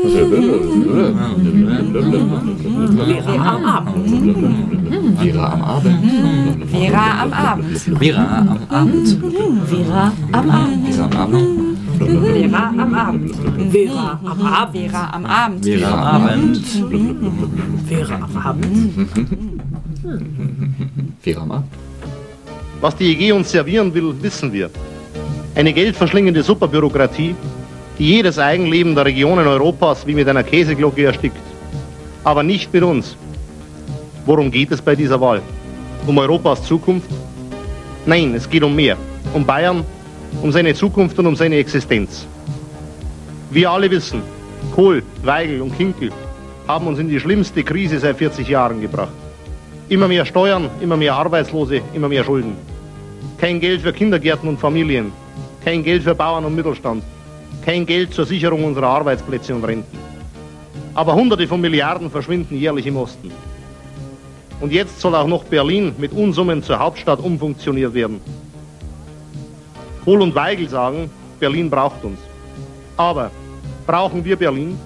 Vera am Abend. Vera am Abend. Vera am Abend. Vera am Abend. Vera am Abend. Vera am Abend. Vera am Abend. Vera am Abend. Vera am Abend. Vera am Abend. Vera am Abend. Vera am Abend. Was die EG uns servieren will, wissen wir. Eine geldverschlingende Superbürokratie, die jedes Eigenleben der Regionen Europas wie mit einer Käseglocke erstickt. Aber nicht mit uns. Worum geht es bei dieser Wahl? Um Europas Zukunft? Nein, es geht um mehr. Um Bayern, um seine Zukunft und um seine Existenz. Wir alle wissen, Kohl, Weigel und Kinkel haben uns in die schlimmste Krise seit 40 Jahren gebracht. Immer mehr Steuern, immer mehr Arbeitslose, immer mehr Schulden. Kein Geld für Kindergärten und Familien. Kein Geld für Bauern und Mittelstand. Kein Geld zur Sicherung unserer Arbeitsplätze und Renten. Aber Hunderte von Milliarden verschwinden jährlich im Osten. Und jetzt soll auch noch Berlin mit Unsummen zur Hauptstadt umfunktioniert werden. Kohl und Weigel sagen, Berlin braucht uns. Aber brauchen wir Berlin?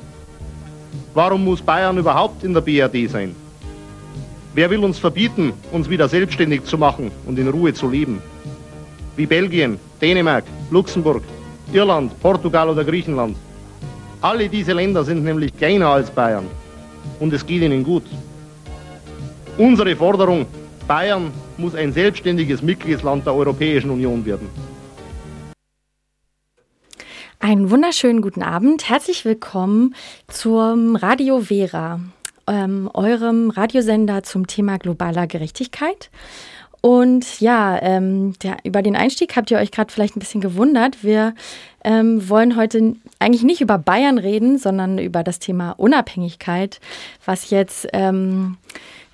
Warum muss Bayern überhaupt in der BRD sein? Wer will uns verbieten, uns wieder selbstständig zu machen und in Ruhe zu leben? Wie Belgien, Dänemark, Luxemburg, Irland, Portugal oder Griechenland. Alle diese Länder sind nämlich kleiner als Bayern und es geht ihnen gut. Unsere Forderung, Bayern muss ein selbstständiges Mitgliedsland der Europäischen Union werden. Einen wunderschönen guten Abend. Herzlich willkommen zum Radio Vera, ähm, eurem Radiosender zum Thema globaler Gerechtigkeit. Und ja, ähm, der, über den Einstieg habt ihr euch gerade vielleicht ein bisschen gewundert. Wir ähm, wollen heute eigentlich nicht über Bayern reden, sondern über das Thema Unabhängigkeit, was jetzt ähm,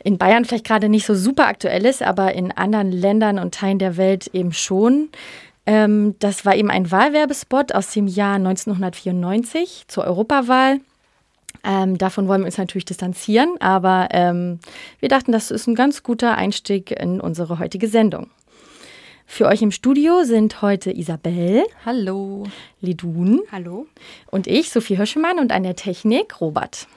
in Bayern vielleicht gerade nicht so super aktuell ist, aber in anderen Ländern und Teilen der Welt eben schon. Ähm, das war eben ein Wahlwerbespot aus dem Jahr 1994 zur Europawahl. Ähm, davon wollen wir uns natürlich distanzieren, aber ähm, wir dachten, das ist ein ganz guter Einstieg in unsere heutige Sendung. Für euch im Studio sind heute Isabel. Hallo. Lidun. Hallo. Und ich, Sophie Hirschemann, und an der Technik Robert.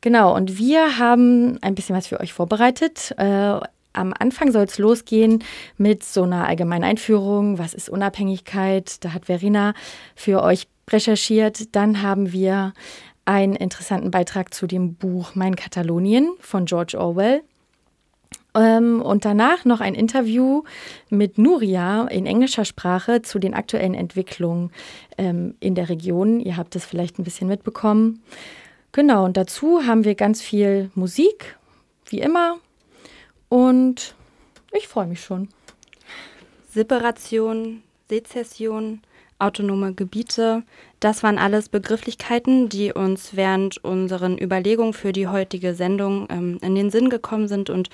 Genau, und wir haben ein bisschen was für euch vorbereitet. Äh, am Anfang soll es losgehen mit so einer allgemeinen Einführung. Was ist Unabhängigkeit? Da hat Verena für euch recherchiert. Dann haben wir einen interessanten Beitrag zu dem Buch Mein Katalonien von George Orwell. Ähm, und danach noch ein Interview mit Nuria in englischer Sprache zu den aktuellen Entwicklungen ähm, in der Region. Ihr habt es vielleicht ein bisschen mitbekommen. Genau, und dazu haben wir ganz viel Musik, wie immer. Und ich freue mich schon. Separation, Sezession, autonome Gebiete, das waren alles Begrifflichkeiten, die uns während unseren Überlegungen für die heutige Sendung ähm, in den Sinn gekommen sind und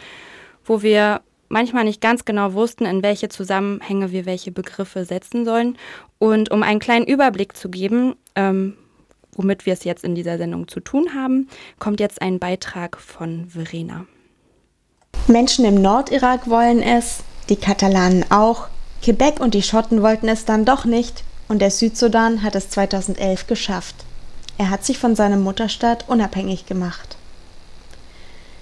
wo wir manchmal nicht ganz genau wussten, in welche Zusammenhänge wir welche Begriffe setzen sollen. Und um einen kleinen Überblick zu geben, ähm, womit wir es jetzt in dieser Sendung zu tun haben, kommt jetzt ein Beitrag von Verena. Menschen im Nordirak wollen es, die Katalanen auch, Quebec und die Schotten wollten es dann doch nicht und der Südsudan hat es 2011 geschafft. Er hat sich von seinem Mutterstaat unabhängig gemacht.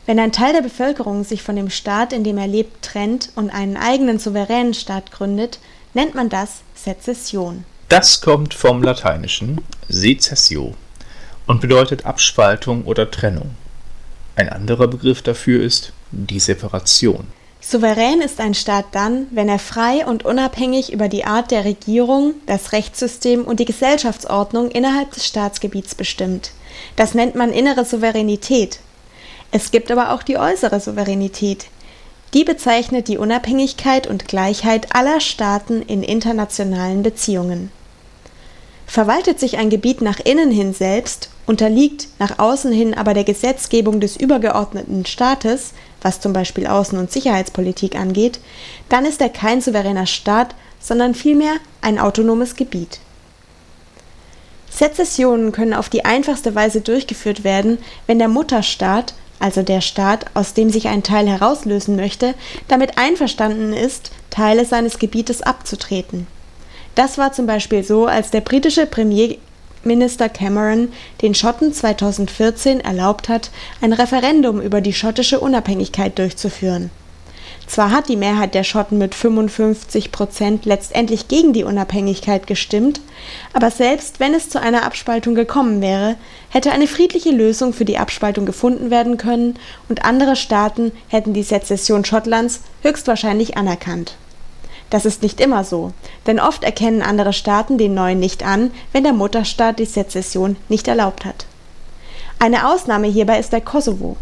Wenn ein Teil der Bevölkerung sich von dem Staat, in dem er lebt, trennt und einen eigenen souveränen Staat gründet, nennt man das Sezession. Das kommt vom Lateinischen secessio und bedeutet Abspaltung oder Trennung. Ein anderer Begriff dafür ist die Separation. Souverän ist ein Staat dann, wenn er frei und unabhängig über die Art der Regierung, das Rechtssystem und die Gesellschaftsordnung innerhalb des Staatsgebiets bestimmt. Das nennt man innere Souveränität. Es gibt aber auch die äußere Souveränität. Die bezeichnet die Unabhängigkeit und Gleichheit aller Staaten in internationalen Beziehungen. Verwaltet sich ein Gebiet nach innen hin selbst, unterliegt nach außen hin aber der Gesetzgebung des übergeordneten Staates, was zum Beispiel Außen- und Sicherheitspolitik angeht, dann ist er kein souveräner Staat, sondern vielmehr ein autonomes Gebiet. Sezessionen können auf die einfachste Weise durchgeführt werden, wenn der Mutterstaat, also der Staat, aus dem sich ein Teil herauslösen möchte, damit einverstanden ist, Teile seines Gebietes abzutreten. Das war zum Beispiel so, als der britische Premier Premierminister Cameron den Schotten 2014 erlaubt hat, ein Referendum über die schottische Unabhängigkeit durchzuführen. Zwar hat die Mehrheit der Schotten mit 55 Prozent letztendlich gegen die Unabhängigkeit gestimmt, aber selbst wenn es zu einer Abspaltung gekommen wäre, hätte eine friedliche Lösung für die Abspaltung gefunden werden können und andere Staaten hätten die Sezession Schottlands höchstwahrscheinlich anerkannt. Das ist nicht immer so, denn oft erkennen andere Staaten den neuen nicht an, wenn der Mutterstaat die Sezession nicht erlaubt hat. Eine Ausnahme hierbei ist der Kosovo.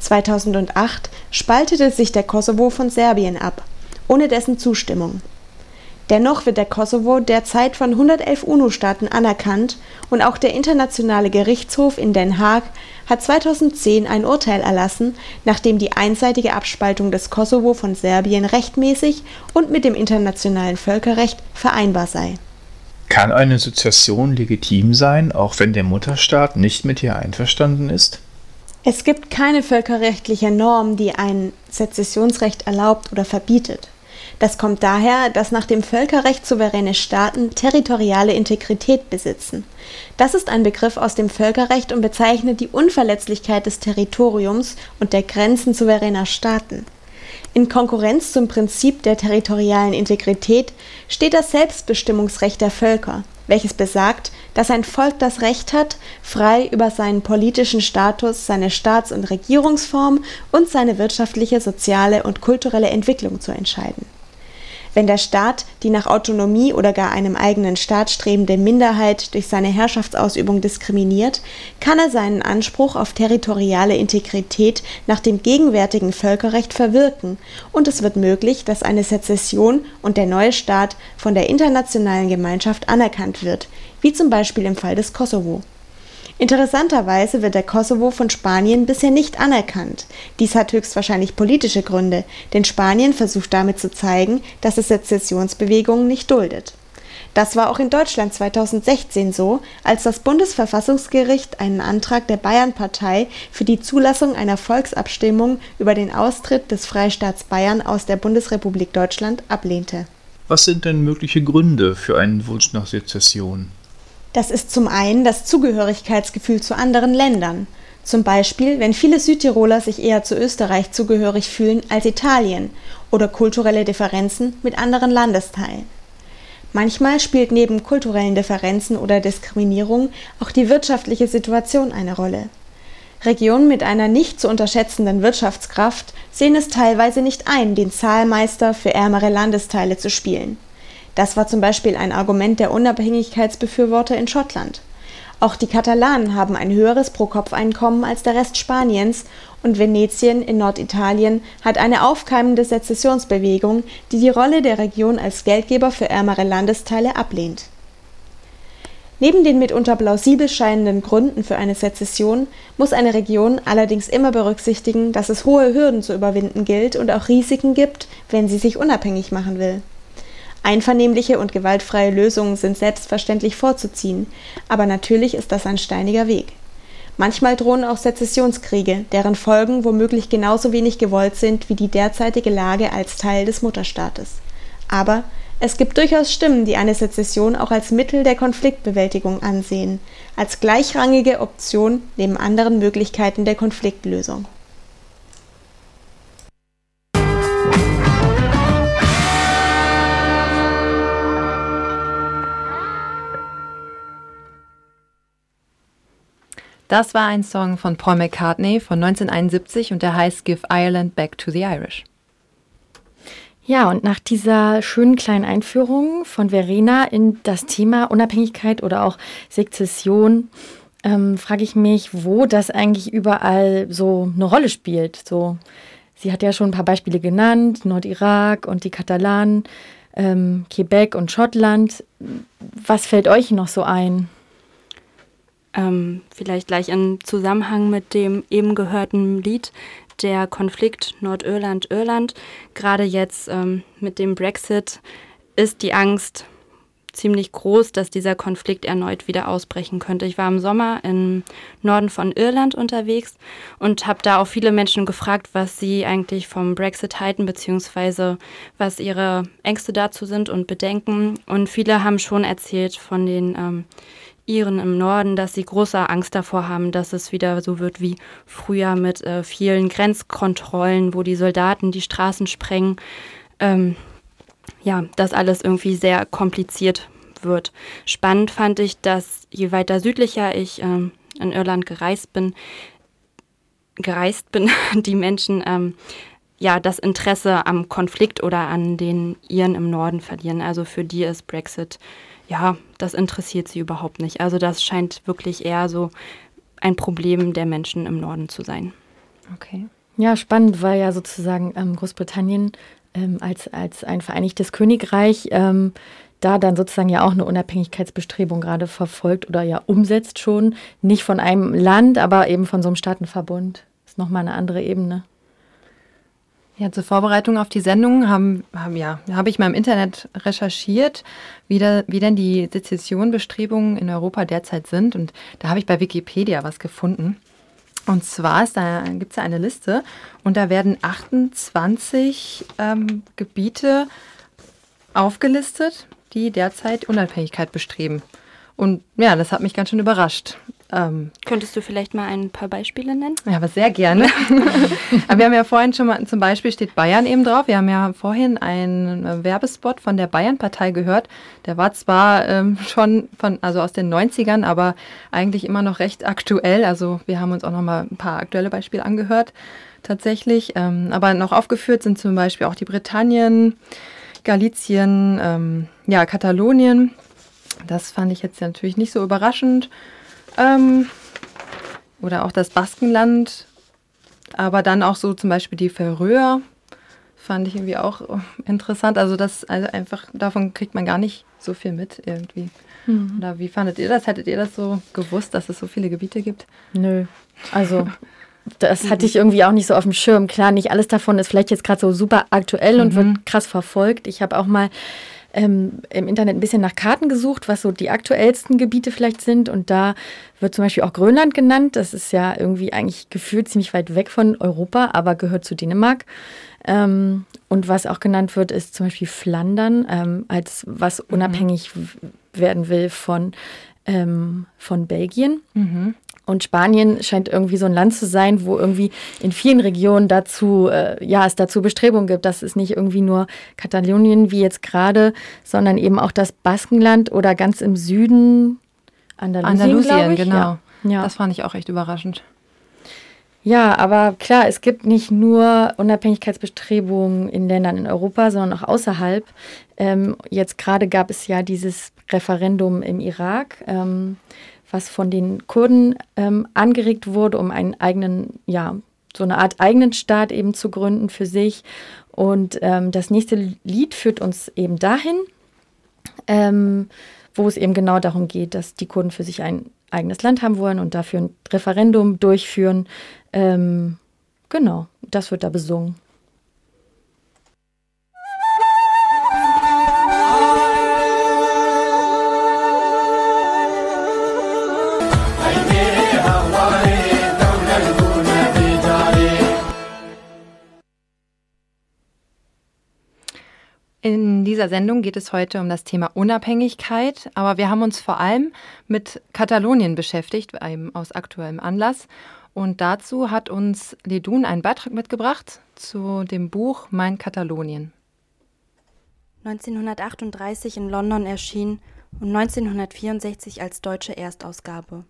2008 spaltete sich der Kosovo von Serbien ab, ohne dessen Zustimmung. Dennoch wird der Kosovo derzeit von 111 UNO-Staaten anerkannt und auch der Internationale Gerichtshof in Den Haag hat 2010 ein Urteil erlassen, nachdem die einseitige Abspaltung des Kosovo von Serbien rechtmäßig und mit dem internationalen Völkerrecht vereinbar sei. Kann eine Sukzession legitim sein, auch wenn der Mutterstaat nicht mit ihr einverstanden ist? Es gibt keine völkerrechtliche Norm, die ein Sezessionsrecht erlaubt oder verbietet. Das kommt daher, dass nach dem Völkerrecht souveräne Staaten territoriale Integrität besitzen. Das ist ein Begriff aus dem Völkerrecht und bezeichnet die Unverletzlichkeit des Territoriums und der Grenzen souveräner Staaten. In Konkurrenz zum Prinzip der territorialen Integrität steht das Selbstbestimmungsrecht der Völker, welches besagt, dass ein Volk das Recht hat, frei über seinen politischen Status, seine Staats- und Regierungsform und seine wirtschaftliche, soziale und kulturelle Entwicklung zu entscheiden. Wenn der Staat die nach Autonomie oder gar einem eigenen Staat strebende Minderheit durch seine Herrschaftsausübung diskriminiert, kann er seinen Anspruch auf territoriale Integrität nach dem gegenwärtigen Völkerrecht verwirken, und es wird möglich, dass eine Sezession und der neue Staat von der internationalen Gemeinschaft anerkannt wird, wie zum Beispiel im Fall des Kosovo. Interessanterweise wird der Kosovo von Spanien bisher nicht anerkannt. Dies hat höchstwahrscheinlich politische Gründe, denn Spanien versucht damit zu zeigen, dass es Sezessionsbewegungen nicht duldet. Das war auch in Deutschland 2016 so, als das Bundesverfassungsgericht einen Antrag der Bayernpartei für die Zulassung einer Volksabstimmung über den Austritt des Freistaats Bayern aus der Bundesrepublik Deutschland ablehnte. Was sind denn mögliche Gründe für einen Wunsch nach Sezession? Das ist zum einen das Zugehörigkeitsgefühl zu anderen Ländern. Zum Beispiel, wenn viele Südtiroler sich eher zu Österreich zugehörig fühlen als Italien oder kulturelle Differenzen mit anderen Landesteilen. Manchmal spielt neben kulturellen Differenzen oder Diskriminierung auch die wirtschaftliche Situation eine Rolle. Regionen mit einer nicht zu unterschätzenden Wirtschaftskraft sehen es teilweise nicht ein, den Zahlmeister für ärmere Landesteile zu spielen. Das war zum Beispiel ein Argument der Unabhängigkeitsbefürworter in Schottland. Auch die Katalanen haben ein höheres Pro-Kopf-Einkommen als der Rest Spaniens und Venetien in Norditalien hat eine aufkeimende Sezessionsbewegung, die die Rolle der Region als Geldgeber für ärmere Landesteile ablehnt. Neben den mitunter plausibel scheinenden Gründen für eine Sezession muss eine Region allerdings immer berücksichtigen, dass es hohe Hürden zu überwinden gilt und auch Risiken gibt, wenn sie sich unabhängig machen will Einvernehmliche und gewaltfreie Lösungen sind selbstverständlich vorzuziehen, aber natürlich ist das ein steiniger Weg. Manchmal drohen auch Sezessionskriege, deren Folgen womöglich genauso wenig gewollt sind wie die derzeitige Lage als Teil des Mutterstaates. Aber es gibt durchaus Stimmen, die eine Sezession auch als Mittel der Konfliktbewältigung ansehen, als gleichrangige Option neben anderen Möglichkeiten der Konfliktlösung. Das war ein Song von Paul McCartney von 1971 und der heißt Give Ireland Back to the Irish. Ja, und nach dieser schönen kleinen Einführung von Verena in das Thema Unabhängigkeit oder auch Sezession, ähm, frage ich mich, wo das eigentlich überall so eine Rolle spielt. So, sie hat ja schon ein paar Beispiele genannt, Nordirak und die Katalanen, ähm, Quebec und Schottland. Was fällt euch noch so ein? Ähm, vielleicht gleich im Zusammenhang mit dem eben gehörten Lied, der Konflikt Nordirland-Irland. Gerade jetzt ähm, mit dem Brexit ist die Angst ziemlich groß, dass dieser Konflikt erneut wieder ausbrechen könnte. Ich war im Sommer im Norden von Irland unterwegs und habe da auch viele Menschen gefragt, was sie eigentlich vom Brexit halten, beziehungsweise was ihre Ängste dazu sind und Bedenken. Und viele haben schon erzählt von den ähm, Iren im Norden, dass sie große Angst davor haben, dass es wieder so wird wie früher mit äh, vielen Grenzkontrollen, wo die Soldaten die Straßen sprengen. Ähm, ja, das alles irgendwie sehr kompliziert wird. Spannend fand ich, dass je weiter südlicher ich ähm, in Irland gereist bin, gereist bin, die Menschen ähm, ja das Interesse am Konflikt oder an den Iren im Norden verlieren. Also für die ist Brexit, ja, das interessiert sie überhaupt nicht. Also das scheint wirklich eher so ein Problem der Menschen im Norden zu sein. Okay. Ja, spannend, weil ja sozusagen ähm, Großbritannien ähm, als, als ein vereinigtes Königreich ähm, da dann sozusagen ja auch eine Unabhängigkeitsbestrebung gerade verfolgt oder ja umsetzt schon. Nicht von einem Land, aber eben von so einem Staatenverbund. Das ist nochmal eine andere Ebene. Ja, zur Vorbereitung auf die Sendung haben, haben ja, habe ich mal im Internet recherchiert, wie, da, wie denn die Sezessionbestrebungen in Europa derzeit sind. Und da habe ich bei Wikipedia was gefunden. Und zwar da, gibt es da eine Liste und da werden 28 ähm, Gebiete aufgelistet, die derzeit Unabhängigkeit bestreben. Und ja, das hat mich ganz schön überrascht. Ähm, Könntest du vielleicht mal ein paar Beispiele nennen? Ja, aber sehr gerne. aber wir haben ja vorhin schon mal, zum Beispiel steht Bayern eben drauf. Wir haben ja vorhin einen Werbespot von der Bayern-Partei gehört. Der war zwar ähm, schon von, also aus den 90ern, aber eigentlich immer noch recht aktuell. Also wir haben uns auch noch mal ein paar aktuelle Beispiele angehört, tatsächlich. Ähm, aber noch aufgeführt sind zum Beispiel auch die Britannien, Galizien, ähm, ja, Katalonien. Das fand ich jetzt natürlich nicht so überraschend. Ähm, oder auch das Baskenland. Aber dann auch so zum Beispiel die Färöer fand ich irgendwie auch interessant. Also das also einfach davon kriegt man gar nicht so viel mit irgendwie. Mhm. Oder wie fandet ihr das? Hättet ihr das so gewusst, dass es so viele Gebiete gibt? Nö. Also das hatte ich irgendwie auch nicht so auf dem Schirm. Klar, nicht alles davon ist vielleicht jetzt gerade so super aktuell und mhm. wird krass verfolgt. Ich habe auch mal ähm, im Internet ein bisschen nach Karten gesucht, was so die aktuellsten Gebiete vielleicht sind. Und da wird zum Beispiel auch Grönland genannt. Das ist ja irgendwie eigentlich gefühlt ziemlich weit weg von Europa, aber gehört zu Dänemark. Ähm, und was auch genannt wird, ist zum Beispiel Flandern, ähm, als was mhm. unabhängig werden will von, ähm, von Belgien. Mhm. Und Spanien scheint irgendwie so ein Land zu sein, wo irgendwie in vielen Regionen dazu, äh, ja, es dazu Bestrebungen gibt, dass es nicht irgendwie nur Katalonien wie jetzt gerade, sondern eben auch das Baskenland oder ganz im Süden Andalusien, Andalusien genau. Ja. ja. Das fand ich auch echt überraschend. Ja, aber klar, es gibt nicht nur Unabhängigkeitsbestrebungen in Ländern in Europa, sondern auch außerhalb. Ähm, jetzt gerade gab es ja dieses Referendum im Irak. Ähm, was von den Kurden ähm, angeregt wurde, um einen eigenen, ja, so eine Art eigenen Staat eben zu gründen für sich. Und ähm, das nächste Lied führt uns eben dahin, ähm, wo es eben genau darum geht, dass die Kurden für sich ein eigenes Land haben wollen und dafür ein Referendum durchführen. Ähm, genau, das wird da besungen. In dieser Sendung geht es heute um das Thema Unabhängigkeit, aber wir haben uns vor allem mit Katalonien beschäftigt, aus aktuellem Anlass. Und dazu hat uns Ledun einen Beitrag mitgebracht zu dem Buch Mein Katalonien. 1938 in London erschien und 1964 als deutsche Erstausgabe.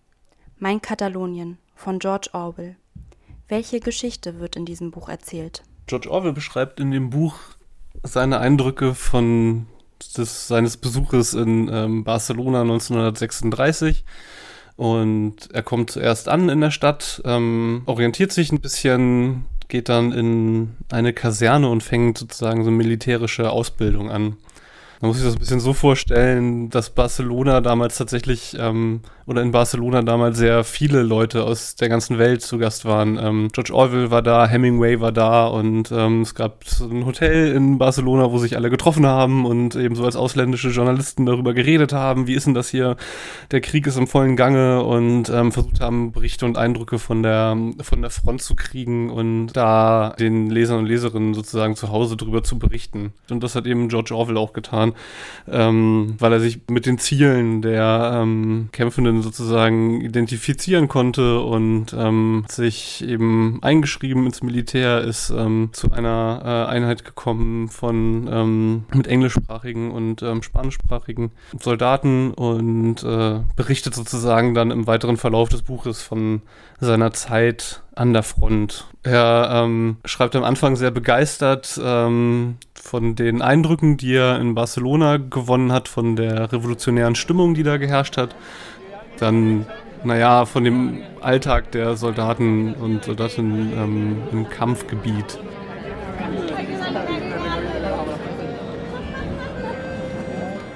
Mein Katalonien von George Orwell. Welche Geschichte wird in diesem Buch erzählt? George Orwell beschreibt in dem Buch seine Eindrücke von des, seines Besuches in ähm, Barcelona 1936. Und er kommt zuerst an in der Stadt, ähm, orientiert sich ein bisschen, geht dann in eine Kaserne und fängt sozusagen so militärische Ausbildung an. Man muss sich das ein bisschen so vorstellen, dass Barcelona damals tatsächlich ähm, oder in Barcelona damals sehr viele Leute aus der ganzen Welt zu Gast waren. Ähm, George Orwell war da, Hemingway war da und ähm, es gab ein Hotel in Barcelona, wo sich alle getroffen haben und eben so als ausländische Journalisten darüber geredet haben, wie ist denn das hier, der Krieg ist im vollen Gange und ähm, versucht haben, Berichte und Eindrücke von der, von der Front zu kriegen und da den Lesern und Leserinnen sozusagen zu Hause darüber zu berichten. Und das hat eben George Orwell auch getan, ähm, weil er sich mit den Zielen der ähm, Sozusagen identifizieren konnte und ähm, sich eben eingeschrieben ins Militär, ist ähm, zu einer äh, Einheit gekommen von ähm, mit englischsprachigen und ähm, spanischsprachigen Soldaten und äh, berichtet sozusagen dann im weiteren Verlauf des Buches von seiner Zeit an der Front. Er ähm, schreibt am Anfang sehr begeistert ähm, von den Eindrücken, die er in Barcelona gewonnen hat, von der revolutionären Stimmung, die da geherrscht hat. Dann, naja, von dem Alltag der Soldaten und Soldatinnen ähm, im Kampfgebiet.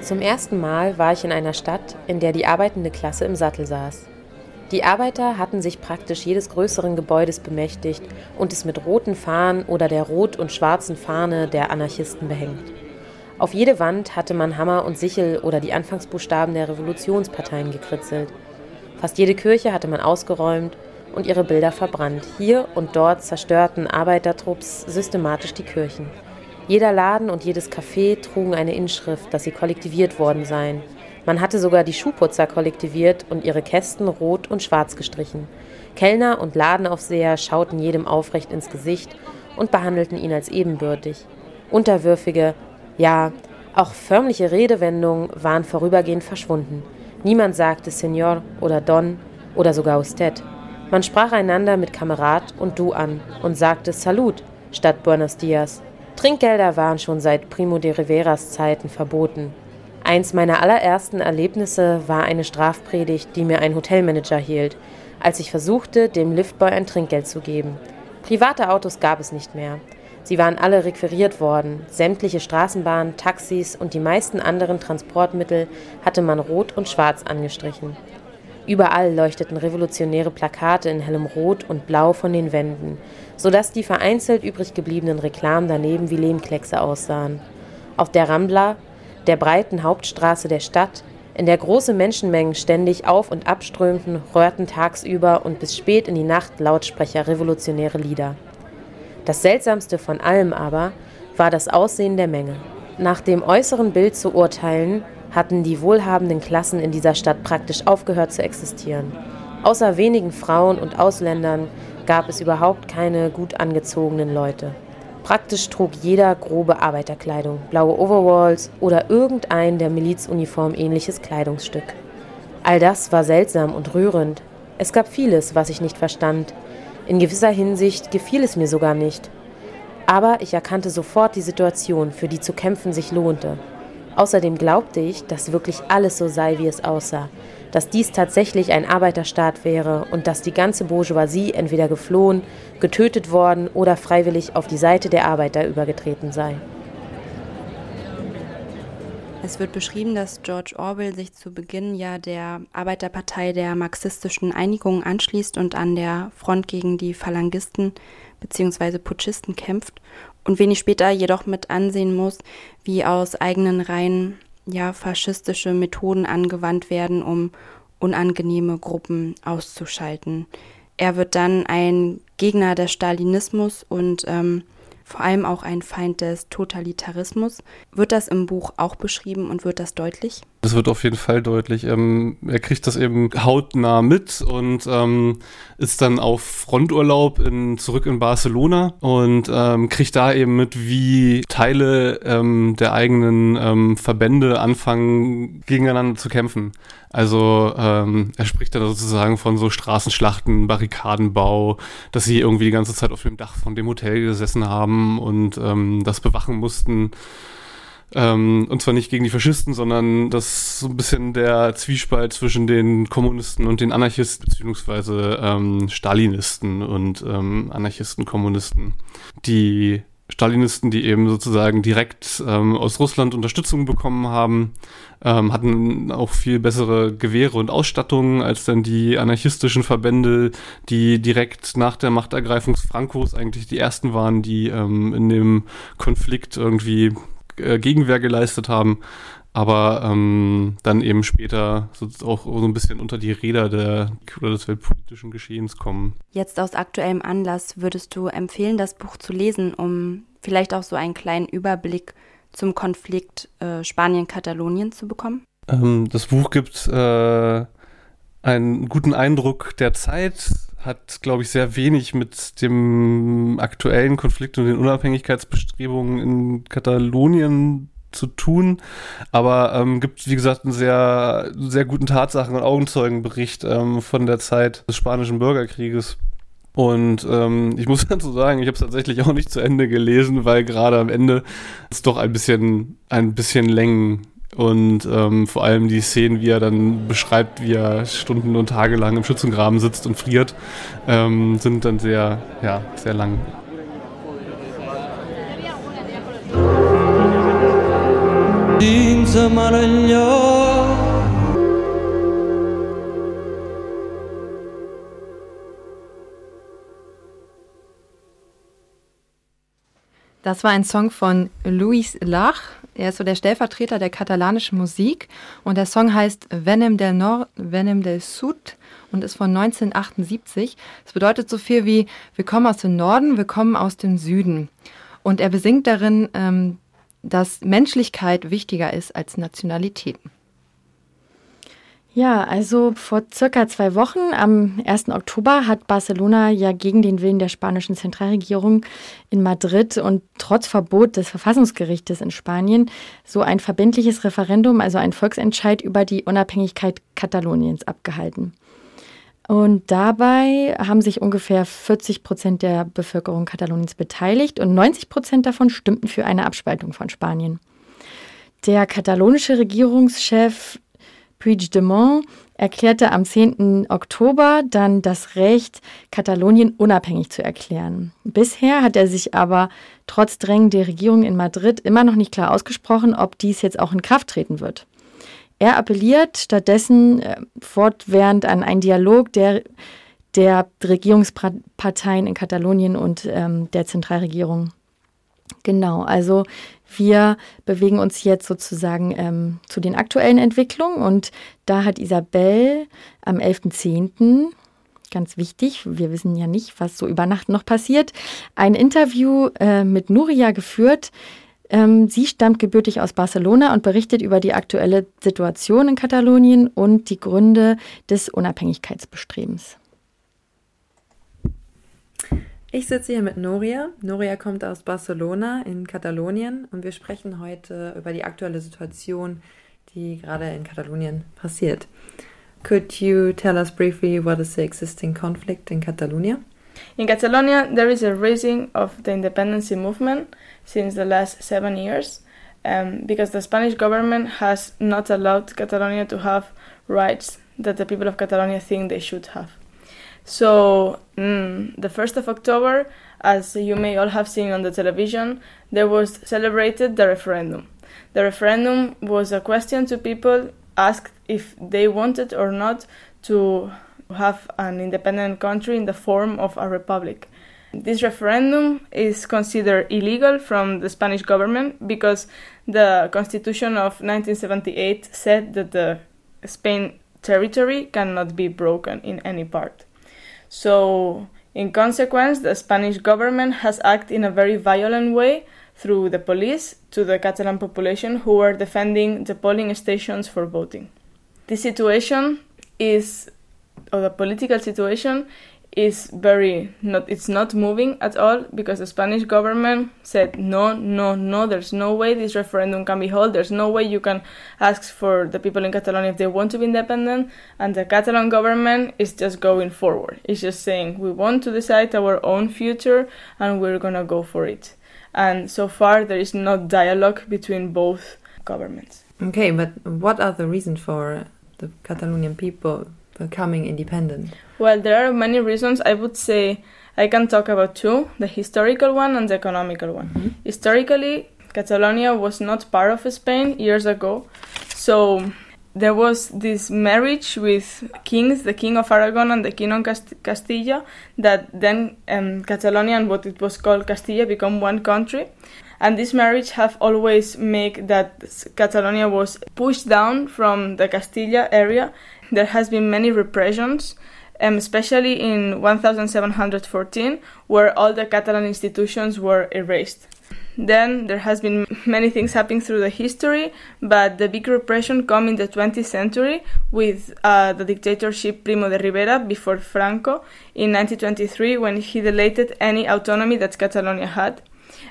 Zum ersten Mal war ich in einer Stadt, in der die arbeitende Klasse im Sattel saß. Die Arbeiter hatten sich praktisch jedes größeren Gebäudes bemächtigt und es mit roten Fahnen oder der rot- und schwarzen Fahne der Anarchisten behängt. Auf jede Wand hatte man Hammer und Sichel oder die Anfangsbuchstaben der Revolutionsparteien gekritzelt. Fast jede Kirche hatte man ausgeräumt und ihre Bilder verbrannt. Hier und dort zerstörten Arbeitertrupps systematisch die Kirchen. Jeder Laden und jedes Café trugen eine Inschrift, dass sie kollektiviert worden seien. Man hatte sogar die Schuhputzer kollektiviert und ihre Kästen rot und schwarz gestrichen. Kellner und Ladenaufseher schauten jedem aufrecht ins Gesicht und behandelten ihn als ebenbürtig. Unterwürfige, ja, auch förmliche Redewendungen waren vorübergehend verschwunden. Niemand sagte Senor oder Don oder sogar Usted. Man sprach einander mit Kamerad und Du an und sagte Salut statt Buenos Dias. Trinkgelder waren schon seit Primo de Riveras Zeiten verboten. Eins meiner allerersten Erlebnisse war eine Strafpredigt, die mir ein Hotelmanager hielt, als ich versuchte, dem Liftboy ein Trinkgeld zu geben. Private Autos gab es nicht mehr. Sie waren alle requiriert worden. Sämtliche Straßenbahnen, Taxis und die meisten anderen Transportmittel hatte man rot und schwarz angestrichen. Überall leuchteten revolutionäre Plakate in hellem Rot und Blau von den Wänden, sodass die vereinzelt übrig gebliebenen Reklamen daneben wie Lehmkleckse aussahen. Auf der Rambla, der breiten Hauptstraße der Stadt, in der große Menschenmengen ständig auf und abströmten, röhrten tagsüber und bis spät in die Nacht Lautsprecher revolutionäre Lieder. Das Seltsamste von allem aber war das Aussehen der Menge. Nach dem äußeren Bild zu urteilen, hatten die wohlhabenden Klassen in dieser Stadt praktisch aufgehört zu existieren. Außer wenigen Frauen und Ausländern gab es überhaupt keine gut angezogenen Leute. Praktisch trug jeder grobe Arbeiterkleidung, blaue Overalls oder irgendein der Milizuniform ähnliches Kleidungsstück. All das war seltsam und rührend. Es gab vieles, was ich nicht verstand. In gewisser Hinsicht gefiel es mir sogar nicht. Aber ich erkannte sofort die Situation, für die zu kämpfen sich lohnte. Außerdem glaubte ich, dass wirklich alles so sei, wie es aussah, dass dies tatsächlich ein Arbeiterstaat wäre und dass die ganze Bourgeoisie entweder geflohen, getötet worden oder freiwillig auf die Seite der Arbeiter übergetreten sei. Es wird beschrieben, dass George Orwell sich zu Beginn ja der Arbeiterpartei der marxistischen Einigung anschließt und an der Front gegen die Phalangisten bzw. Putschisten kämpft und wenig später jedoch mit ansehen muss, wie aus eigenen Reihen ja faschistische Methoden angewandt werden, um unangenehme Gruppen auszuschalten. Er wird dann ein Gegner des Stalinismus und ähm, vor allem auch ein Feind des Totalitarismus. Wird das im Buch auch beschrieben und wird das deutlich? Das wird auf jeden Fall deutlich. Ähm, er kriegt das eben hautnah mit und ähm, ist dann auf Fronturlaub in, zurück in Barcelona und ähm, kriegt da eben mit, wie Teile ähm, der eigenen ähm, Verbände anfangen, gegeneinander zu kämpfen. Also ähm, er spricht dann sozusagen von so Straßenschlachten, Barrikadenbau, dass sie irgendwie die ganze Zeit auf dem Dach von dem Hotel gesessen haben und das bewachen mussten. Ähm, und zwar nicht gegen die Faschisten, sondern das so ein bisschen der Zwiespalt zwischen den Kommunisten und den Anarchisten, beziehungsweise ähm, Stalinisten und ähm, Anarchisten, Kommunisten. Die Stalinisten, die eben sozusagen direkt ähm, aus Russland Unterstützung bekommen haben, ähm, hatten auch viel bessere Gewehre und Ausstattungen als dann die anarchistischen Verbände, die direkt nach der Machtergreifung Frankos eigentlich die ersten waren, die ähm, in dem Konflikt irgendwie äh, Gegenwehr geleistet haben aber ähm, dann eben später so auch so ein bisschen unter die Räder der, oder des weltpolitischen Geschehens kommen. Jetzt aus aktuellem Anlass würdest du empfehlen, das Buch zu lesen, um vielleicht auch so einen kleinen Überblick zum Konflikt äh, Spanien-Katalonien zu bekommen? Ähm, das Buch gibt äh, einen guten Eindruck der Zeit, hat, glaube ich, sehr wenig mit dem aktuellen Konflikt und den Unabhängigkeitsbestrebungen in Katalonien zu tun, aber ähm, gibt, wie gesagt, einen sehr, sehr guten Tatsachen- und Augenzeugenbericht ähm, von der Zeit des Spanischen Bürgerkrieges. Und ähm, ich muss dazu sagen, ich habe es tatsächlich auch nicht zu Ende gelesen, weil gerade am Ende es doch ein bisschen, ein bisschen Längen und ähm, vor allem die Szenen, wie er dann beschreibt, wie er Stunden und Tage lang im Schützengraben sitzt und friert, ähm, sind dann sehr, ja, sehr lang. Das war ein Song von Luis Lach. Er ist so der Stellvertreter der katalanischen Musik und der Song heißt Venem del Nord, Venem del Sud und ist von 1978. Es bedeutet so viel wie wir kommen aus dem Norden, wir kommen aus dem Süden. Und er besingt darin ähm, dass Menschlichkeit wichtiger ist als Nationalitäten. Ja, also vor circa zwei Wochen, am 1. Oktober, hat Barcelona ja gegen den Willen der spanischen Zentralregierung in Madrid und trotz Verbot des Verfassungsgerichtes in Spanien so ein verbindliches Referendum, also ein Volksentscheid über die Unabhängigkeit Kataloniens abgehalten. Und dabei haben sich ungefähr 40 Prozent der Bevölkerung Kataloniens beteiligt und 90 Prozent davon stimmten für eine Abspaltung von Spanien. Der katalonische Regierungschef Puigdemont erklärte am 10. Oktober dann das Recht, Katalonien unabhängig zu erklären. Bisher hat er sich aber trotz Drängen der Regierung in Madrid immer noch nicht klar ausgesprochen, ob dies jetzt auch in Kraft treten wird. Er appelliert stattdessen äh, fortwährend an einen Dialog der, der Regierungsparteien in Katalonien und ähm, der Zentralregierung. Genau, also wir bewegen uns jetzt sozusagen ähm, zu den aktuellen Entwicklungen und da hat Isabel am 11.10., ganz wichtig, wir wissen ja nicht, was so über Nacht noch passiert, ein Interview äh, mit Nuria geführt, ähm, sie stammt gebürtig aus Barcelona und berichtet über die aktuelle Situation in Katalonien und die Gründe des Unabhängigkeitsbestrebens. Ich sitze hier mit Noria. Noria kommt aus Barcelona in Katalonien und wir sprechen heute über die aktuelle Situation, die gerade in Katalonien passiert. Could you tell us briefly what is the existing conflict in Catalonia? In Catalonia, there is a rising of the independence movement since the last seven years um, because the Spanish government has not allowed Catalonia to have rights that the people of Catalonia think they should have. So, mm, the 1st of October, as you may all have seen on the television, there was celebrated the referendum. The referendum was a question to people asked if they wanted or not to have an independent country in the form of a republic. This referendum is considered illegal from the Spanish government because the Constitution of 1978 said that the Spain territory cannot be broken in any part. So, in consequence, the Spanish government has acted in a very violent way through the police to the Catalan population who are defending the polling stations for voting. This situation is, or the political situation is very not it's not moving at all because the Spanish government said no no no there's no way this referendum can be held. There's no way you can ask for the people in Catalonia if they want to be independent. And the Catalan government is just going forward. It's just saying we want to decide our own future and we're going to go for it. And so far there is no dialogue between both governments. Okay but what are the reasons for the Catalonian people becoming independent? Well, there are many reasons. I would say I can talk about two the historical one and the economical one. Historically, Catalonia was not part of Spain years ago. So there was this marriage with kings, the king of Aragon and the king of Cast- Castilla, that then um, Catalonia and what it was called Castilla become one country. And this marriage have always make that Catalonia was pushed down from the Castilla area. There has been many repressions, um, especially in 1714, where all the Catalan institutions were erased. Then there has been many things happening through the history, but the big repression come in the 20th century with uh, the dictatorship Primo de Rivera before Franco in 1923 when he deleted any autonomy that Catalonia had.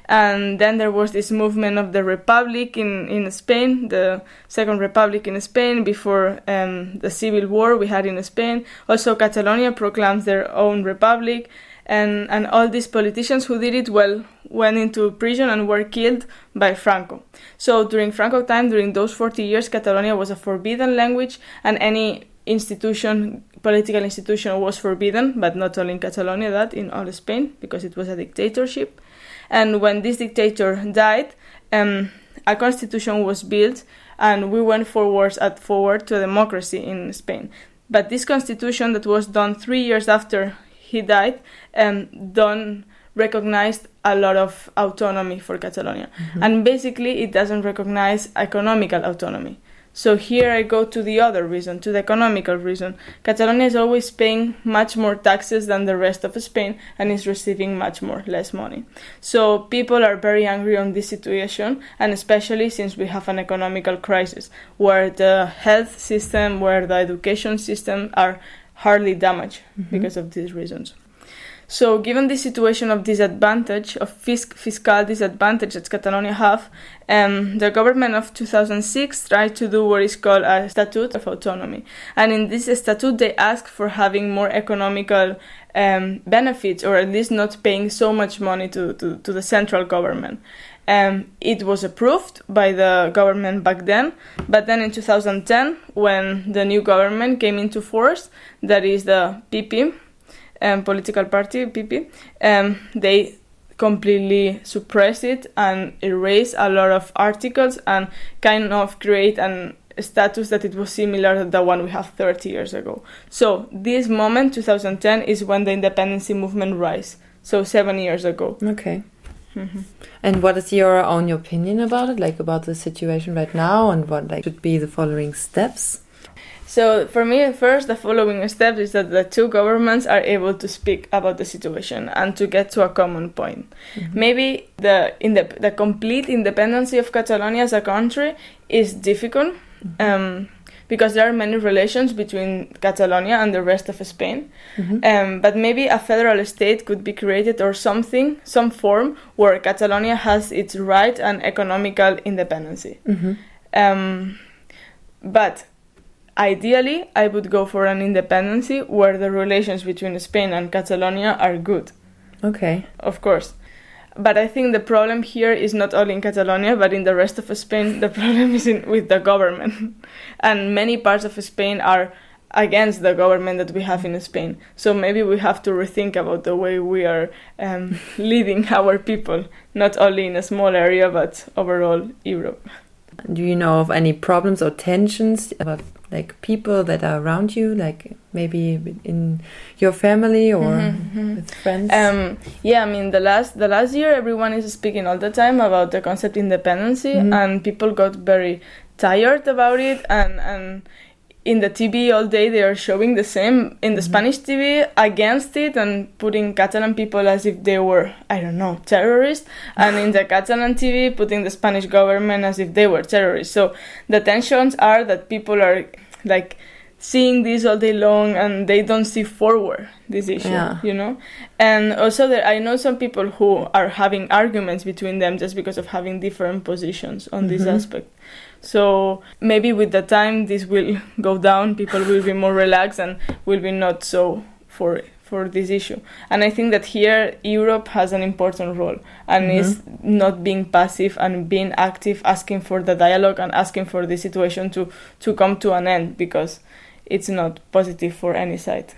And then there was this movement of the Republic in, in Spain, the Second Republic in Spain, before um, the civil war we had in Spain. Also, Catalonia proclaims their own republic and and all these politicians who did it well went into prison and were killed by Franco. So during Franco time, during those 40 years, Catalonia was a forbidden language, and any institution, political institution, was forbidden. But not only in Catalonia, that in all Spain because it was a dictatorship. And when this dictator died, um, a constitution was built, and we went forwards at forward to democracy in Spain. But this constitution that was done three years after he died, um, done recognized a lot of autonomy for Catalonia, and basically it doesn't recognize economical autonomy. So here I go to the other reason, to the economical reason. Catalonia is always paying much more taxes than the rest of Spain and is receiving much more less money. So people are very angry on this situation, and especially since we have an economical crisis where the health system, where the education system are hardly damaged mm-hmm. because of these reasons. So, given the situation of disadvantage, of fisc- fiscal disadvantage that Catalonia have, um, the government of 2006 tried to do what is called a statute of autonomy. And in this statute, they ask for having more economical um, benefits, or at least not paying so much money to, to, to the central government. Um, it was approved by the government back then, but then in 2010, when the new government came into force, that is the PP, um, political party PP, um, they completely suppress it and erase a lot of articles and kind of create an status that it was similar to the one we have 30 years ago. So this moment, 2010, is when the independency movement rise. So seven years ago. Okay. Mhm. And what is your own opinion about it, like about the situation right now, and what like should be the following steps? So for me, first, the following step is that the two governments are able to speak about the situation and to get to a common point. Maybe the in the the complete independence of Catalonia as a country is difficult um, because there are many relations between Catalonia and the rest of Spain. Um, but maybe a federal state could be created or something, some form where Catalonia has its right and economical independence. Um, but ideally, I would go for an independency where the relations between Spain and Catalonia are good. Okay. Of course. But I think the problem here is not only in Catalonia, but in the rest of Spain. The problem is in, with the government. and many parts of Spain are against the government that we have in Spain. So maybe we have to rethink about the way we are um, leading our people, not only in a small area, but overall Europe. Do you know of any problems or tensions about like people that are around you, like maybe in your family or Mhm, mhm. with friends? Um, yeah, I mean the last the last year everyone is speaking all the time about the concept independency, Mhm. and people got very tired about it, and and in the TV all day they are showing the same in the Spanish TV against it and putting Catalan people as if they were I don't know terrorists, and in the Catalan TV putting the Spanish government as if they were terrorists. So the tensions are that people are like seeing this all day long and they don't see forward this issue Yeah. you know and also there i know some people who are having arguments between them just because of having different positions on this Mhm. aspect so maybe with the time this will go down people will be more relaxed and will be not so for for this issue and i think that here europe has an important role and is mm-hmm. not being passive and being active asking for the dialogue and asking for the situation to to come to an end because it's not positive for any side.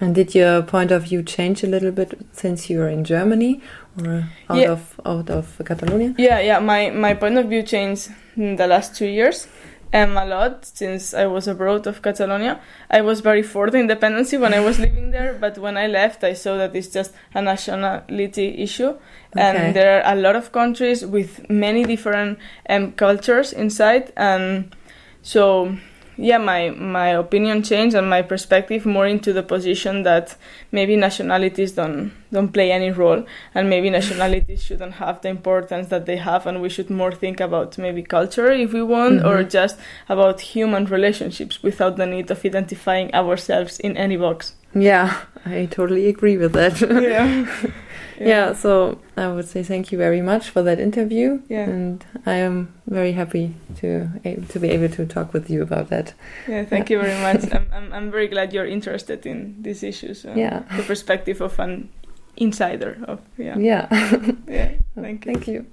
And did your point of view change a little bit since you were in Germany or out Yeah. of out of Catalonia? Yeah, yeah. My my point of view changed in the last two years, um, a lot since I was abroad of Catalonia. I was very for the independence when I was living there, but when I left, I saw that it's just a nationality issue, Okay. and there are a lot of countries with many different um, cultures inside, and so. Yeah, my, my opinion changed and my perspective more into the position that maybe nationalities don't don't play any role and maybe nationalities shouldn't have the importance that they have and we should more think about maybe culture if we want or Mhm. just about human relationships without the need of identifying ourselves in any box Yeah, I totally agree with that. Yeah. yeah. so I would say thank you very much for that interview. Yeah. And I am very happy to to be able to talk with you about that. yeah thank you very much I'm, I'm, I'm very glad you're interested in these issues uh, Yeah. the perspective of an insider of yeah Yeah. yeah thank you Thank you.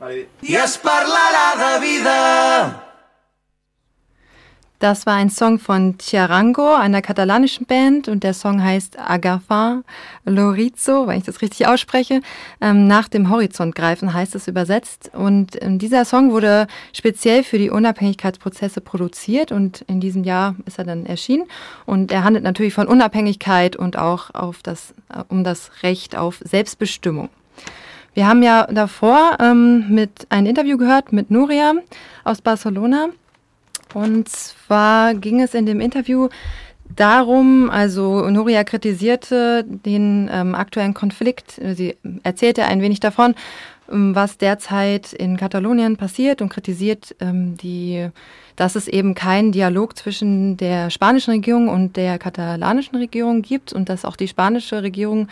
I es parlarà de vida. Das war ein Song von Chiarango, einer katalanischen Band, und der Song heißt Agafar Lorizo, wenn ich das richtig ausspreche. Ähm, nach dem Horizont greifen heißt es übersetzt. Und ähm, dieser Song wurde speziell für die Unabhängigkeitsprozesse produziert und in diesem Jahr ist er dann erschienen. Und er handelt natürlich von Unabhängigkeit und auch auf das, äh, um das Recht auf Selbstbestimmung. Wir haben ja davor ähm, mit ein Interview gehört mit Nuria aus Barcelona. Und zwar ging es in dem Interview darum, also Nuria kritisierte den ähm, aktuellen Konflikt. Sie erzählte ein wenig davon, ähm, was derzeit in Katalonien passiert und kritisiert ähm, die, dass es eben keinen Dialog zwischen der spanischen Regierung und der katalanischen Regierung gibt und dass auch die spanische Regierung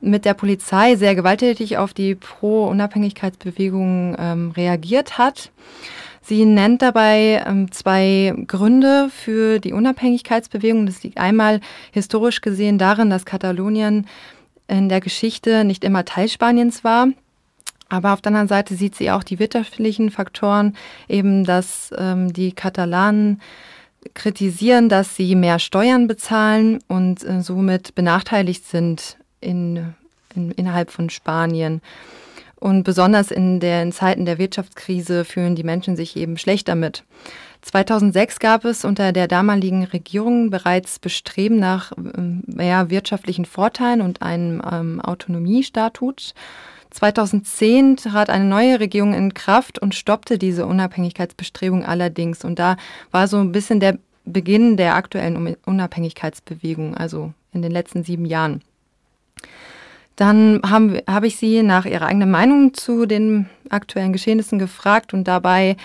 mit der Polizei sehr gewalttätig auf die Pro-Unabhängigkeitsbewegung ähm, reagiert hat. Sie nennt dabei ähm, zwei Gründe für die Unabhängigkeitsbewegung. Das liegt einmal historisch gesehen darin, dass Katalonien in der Geschichte nicht immer Teil Spaniens war. Aber auf der anderen Seite sieht sie auch die wirtschaftlichen Faktoren, eben dass ähm, die Katalanen kritisieren, dass sie mehr Steuern bezahlen und äh, somit benachteiligt sind in, in, innerhalb von Spanien. Und besonders in den Zeiten der Wirtschaftskrise fühlen die Menschen sich eben schlechter mit. 2006 gab es unter der damaligen Regierung bereits Bestreben nach ähm, ja, wirtschaftlichen Vorteilen und einem ähm, Autonomiestatut. 2010 trat eine neue Regierung in Kraft und stoppte diese Unabhängigkeitsbestrebung allerdings. Und da war so ein bisschen der Beginn der aktuellen Unabhängigkeitsbewegung, also in den letzten sieben Jahren. Dann habe hab ich sie nach ihrer eigenen Meinung zu den aktuellen Geschehnissen gefragt und dabei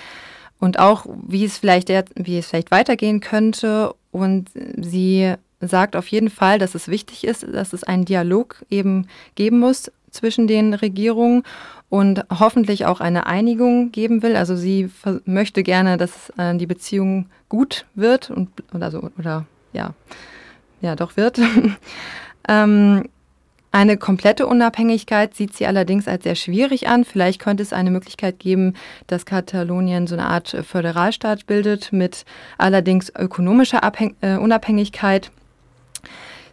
und auch, wie es vielleicht, wie es vielleicht weitergehen könnte. Und sie sagt auf jeden Fall, dass es wichtig ist, dass es einen Dialog eben geben muss zwischen den Regierungen und hoffentlich auch eine Einigung geben will. Also sie möchte gerne, dass äh, die Beziehung gut wird und oder so oder ja ja doch wird. ähm, eine komplette Unabhängigkeit sieht sie allerdings als sehr schwierig an. Vielleicht könnte es eine Möglichkeit geben, dass Katalonien so eine Art Föderalstaat bildet mit allerdings ökonomischer Abhäng äh, Unabhängigkeit.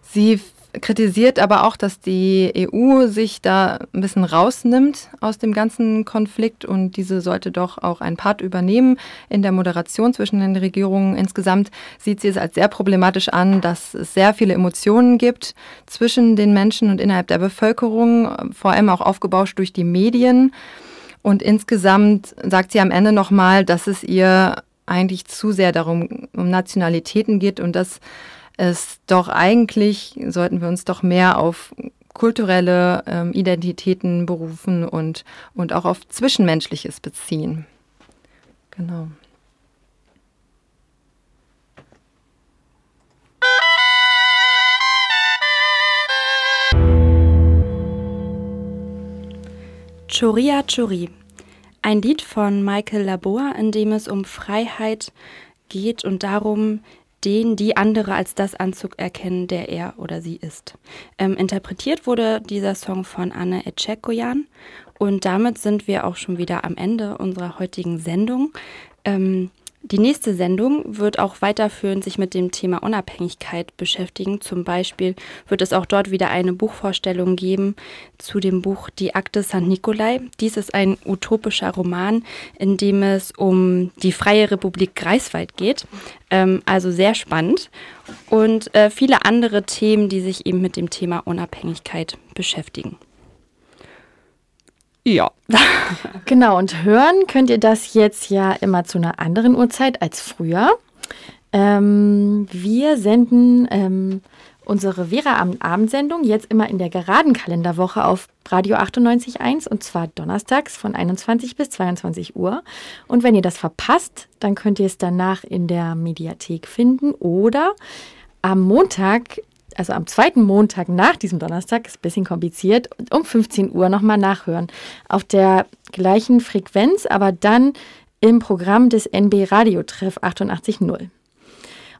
Sie kritisiert aber auch, dass die EU sich da ein bisschen rausnimmt aus dem ganzen Konflikt und diese sollte doch auch einen Part übernehmen in der Moderation zwischen den Regierungen. Insgesamt sieht sie es als sehr problematisch an, dass es sehr viele Emotionen gibt zwischen den Menschen und innerhalb der Bevölkerung, vor allem auch aufgebauscht durch die Medien. Und insgesamt sagt sie am Ende nochmal, dass es ihr eigentlich zu sehr darum um Nationalitäten geht und dass es doch eigentlich, sollten wir uns doch mehr auf kulturelle ähm, Identitäten berufen und, und auch auf Zwischenmenschliches beziehen. Genau. Choria Chori. Ein Lied von Michael Labor, in dem es um Freiheit geht und darum, den, die andere als das anzuerkennen, der er oder sie ist. Ähm, interpretiert wurde dieser Song von Anne Echekoyan und damit sind wir auch schon wieder am Ende unserer heutigen Sendung. Ähm, Die nächste Sendung wird auch weiterführend sich mit dem Thema Unabhängigkeit beschäftigen. Zum Beispiel wird es auch dort wieder eine Buchvorstellung geben zu dem Buch Die Akte St. Nikolai. Dies ist ein utopischer Roman, in dem es um die Freie Republik Greifswald geht. Ähm, also sehr spannend. Und äh, viele andere Themen, die sich eben mit dem Thema Unabhängigkeit beschäftigen. Ja. genau, und hören könnt ihr das jetzt ja immer zu einer anderen Uhrzeit als früher. Ähm, wir senden ähm, unsere Vera am Abendsendung jetzt immer in der geraden Kalenderwoche auf Radio 98.1 und zwar donnerstags von 21 bis 22 Uhr. Und wenn ihr das verpasst, dann könnt ihr es danach in der Mediathek finden oder am Montag also am zweiten Montag nach diesem Donnerstag, ist ein bisschen kompliziert, um 15 Uhr nochmal nachhören. Auf der gleichen Frequenz, aber dann im Programm des NB Radiotreff 88.0.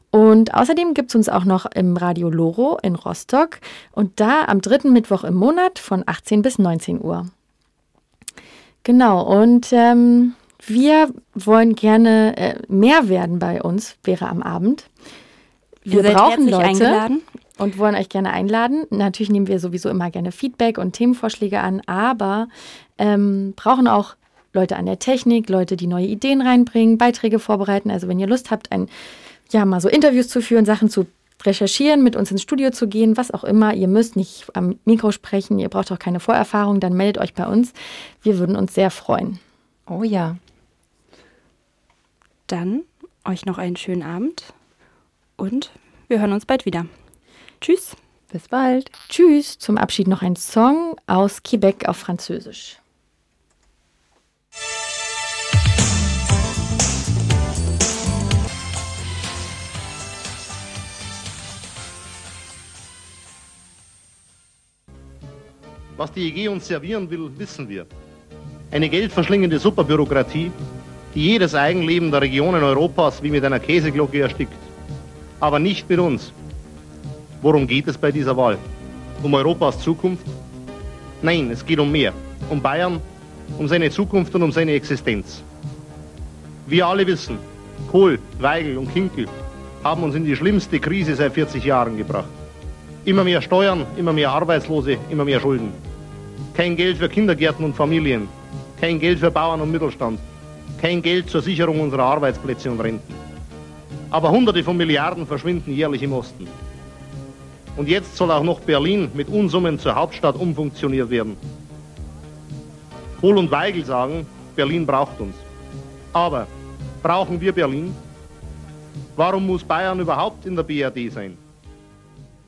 Und außerdem gibt es uns auch noch im Radio Loro in Rostock und da am dritten Mittwoch im Monat von 18 bis 19 Uhr. Genau, und ähm, wir wollen gerne äh, mehr werden bei uns, wäre am Abend. Wir brauchen Leute. Eingeladen und wollen euch gerne einladen. Natürlich nehmen wir sowieso immer gerne Feedback und Themenvorschläge an, aber ähm, brauchen auch Leute an der Technik, Leute, die neue Ideen reinbringen, Beiträge vorbereiten. Also wenn ihr Lust habt, ein, ja, mal so Interviews zu führen, Sachen zu recherchieren, mit uns ins Studio zu gehen, was auch immer. Ihr müsst nicht am Mikro sprechen, ihr braucht auch keine Vorerfahrung, dann meldet euch bei uns. Wir würden uns sehr freuen. Oh ja. Dann euch noch einen schönen Abend und wir hören uns bald wieder. Tschüss. Bis bald. Tschüss. Zum Abschied noch ein Song aus Quebec auf Französisch. Was die EG uns servieren will, wissen wir. Eine geldverschlingende Superbürokratie, die jedes Eigenleben der Regionen Europas wie mit einer Käseglocke erstickt. Aber nicht mit uns. Worum geht es bei dieser Wahl? Um Europas Zukunft? Nein, es geht um mehr. Um Bayern, um seine Zukunft und um seine Existenz. Wir alle wissen, Kohl, Weigel und Kinkel haben uns in die schlimmste Krise seit 40 Jahren gebracht. Immer mehr Steuern, immer mehr Arbeitslose, immer mehr Schulden. Kein Geld für Kindergärten und Familien. Kein Geld für Bauern und Mittelstand. Kein Geld zur Sicherung unserer Arbeitsplätze und Renten. Aber Hunderte von Milliarden verschwinden jährlich im Osten. Und jetzt soll auch noch Berlin mit Unsummen zur Hauptstadt umfunktioniert werden. Kohl und Weigel sagen, Berlin braucht uns. Aber brauchen wir Berlin? Warum muss Bayern überhaupt in der BRD sein?